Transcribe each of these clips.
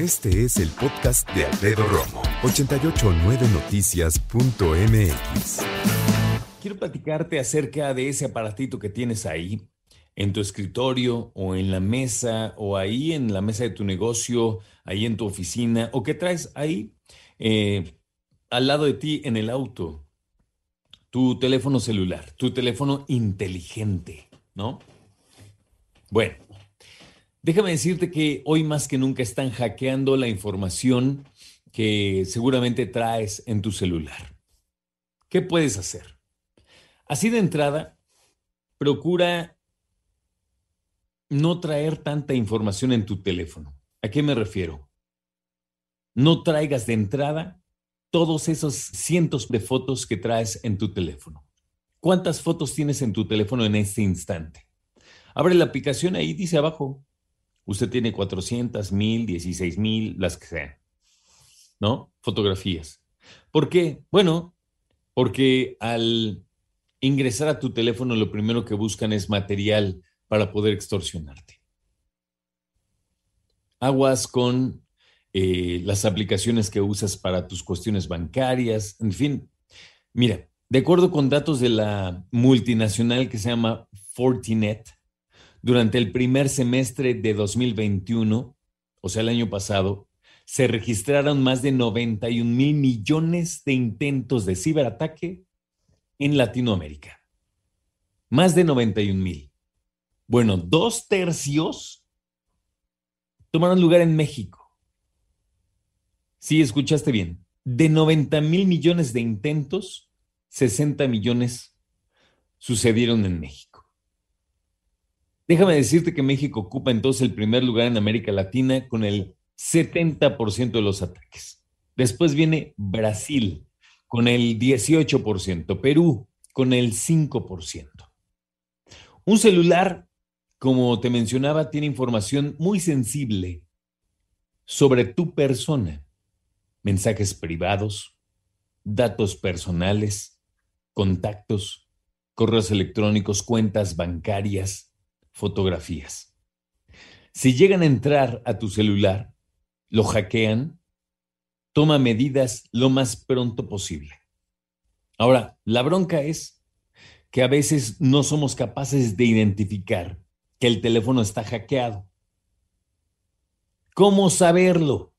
Este es el podcast de Alfredo Romo, 889noticias.mx. Quiero platicarte acerca de ese aparatito que tienes ahí, en tu escritorio o en la mesa o ahí en la mesa de tu negocio, ahí en tu oficina o que traes ahí eh, al lado de ti en el auto. Tu teléfono celular, tu teléfono inteligente, ¿no? Bueno, Déjame decirte que hoy más que nunca están hackeando la información que seguramente traes en tu celular. ¿Qué puedes hacer? Así de entrada, procura no traer tanta información en tu teléfono. ¿A qué me refiero? No traigas de entrada todos esos cientos de fotos que traes en tu teléfono. ¿Cuántas fotos tienes en tu teléfono en este instante? Abre la aplicación ahí, dice abajo, Usted tiene 400, 1000, 16 mil, las que sean. ¿No? Fotografías. ¿Por qué? Bueno, porque al ingresar a tu teléfono lo primero que buscan es material para poder extorsionarte. Aguas con eh, las aplicaciones que usas para tus cuestiones bancarias, en fin. Mira, de acuerdo con datos de la multinacional que se llama Fortinet, durante el primer semestre de 2021, o sea, el año pasado, se registraron más de 91 mil millones de intentos de ciberataque en Latinoamérica. Más de 91 mil. Bueno, dos tercios tomaron lugar en México. Sí, escuchaste bien. De 90 mil millones de intentos, 60 millones sucedieron en México. Déjame decirte que México ocupa entonces el primer lugar en América Latina con el 70% de los ataques. Después viene Brasil con el 18%, Perú con el 5%. Un celular, como te mencionaba, tiene información muy sensible sobre tu persona, mensajes privados, datos personales, contactos, correos electrónicos, cuentas bancarias, fotografías. Si llegan a entrar a tu celular, lo hackean, toma medidas lo más pronto posible. Ahora, la bronca es que a veces no somos capaces de identificar que el teléfono está hackeado. ¿Cómo saberlo?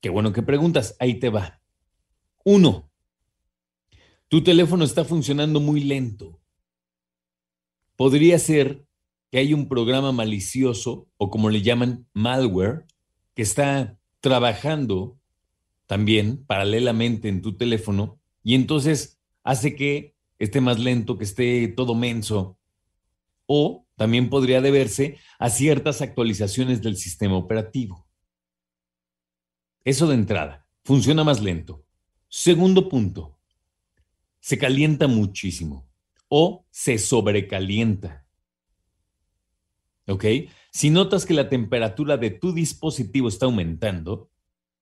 Qué bueno que preguntas, ahí te va. Uno, tu teléfono está funcionando muy lento. Podría ser que hay un programa malicioso o como le llaman malware que está trabajando también paralelamente en tu teléfono y entonces hace que esté más lento, que esté todo menso. O también podría deberse a ciertas actualizaciones del sistema operativo. Eso de entrada, funciona más lento. Segundo punto, se calienta muchísimo o se sobrecalienta. ¿Ok? Si notas que la temperatura de tu dispositivo está aumentando,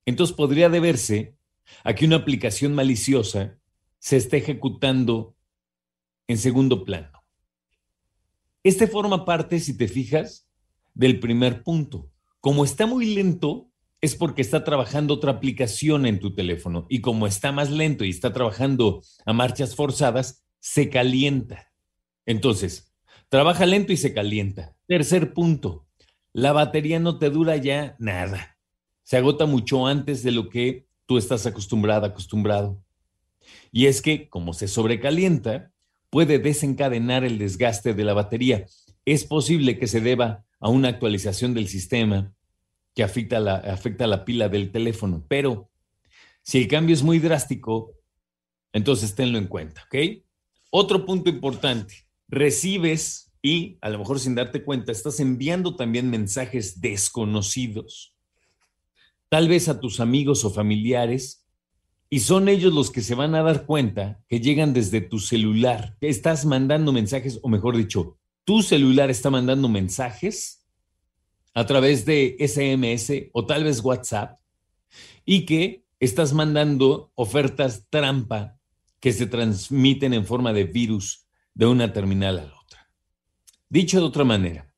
entonces podría deberse a que una aplicación maliciosa se esté ejecutando en segundo plano. Este forma parte, si te fijas, del primer punto. Como está muy lento, es porque está trabajando otra aplicación en tu teléfono. Y como está más lento y está trabajando a marchas forzadas, se calienta. Entonces, trabaja lento y se calienta. Tercer punto, la batería no te dura ya nada. Se agota mucho antes de lo que tú estás acostumbrado. Y es que, como se sobrecalienta, puede desencadenar el desgaste de la batería. Es posible que se deba a una actualización del sistema que afecta la, afecta la pila del teléfono, pero si el cambio es muy drástico, entonces tenlo en cuenta, ¿ok? Otro punto importante, recibes y a lo mejor sin darte cuenta, estás enviando también mensajes desconocidos, tal vez a tus amigos o familiares, y son ellos los que se van a dar cuenta que llegan desde tu celular, que estás mandando mensajes, o mejor dicho, tu celular está mandando mensajes a través de SMS o tal vez WhatsApp, y que estás mandando ofertas trampa que se transmiten en forma de virus de una terminal a la otra. Dicho de otra manera,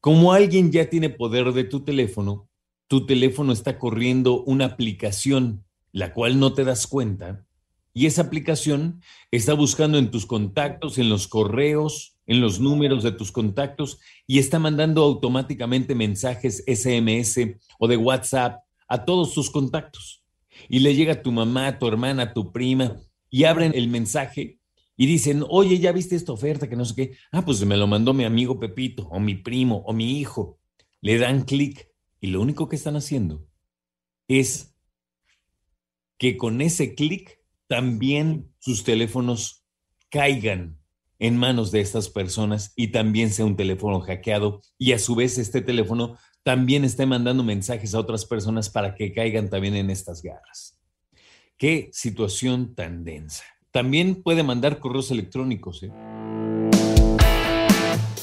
como alguien ya tiene poder de tu teléfono, tu teléfono está corriendo una aplicación, la cual no te das cuenta, y esa aplicación está buscando en tus contactos, en los correos, en los números de tus contactos y está mandando automáticamente mensajes SMS o de WhatsApp a todos tus contactos. Y le llega a tu mamá, a tu hermana, a tu prima y abren el mensaje y dicen, oye, ¿ya viste esta oferta que no sé qué? Ah, pues me lo mandó mi amigo Pepito o mi primo o mi hijo. Le dan clic y lo único que están haciendo es que con ese clic también sus teléfonos caigan en manos de estas personas y también sea un teléfono hackeado y a su vez este teléfono también esté mandando mensajes a otras personas para que caigan también en estas garras. Qué situación tan densa. También puede mandar correos electrónicos. ¿eh?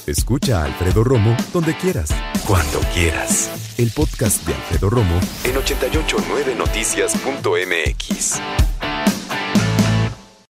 Escucha a Alfredo Romo donde quieras. Cuando quieras. El podcast de Alfredo Romo en 889noticias.mx.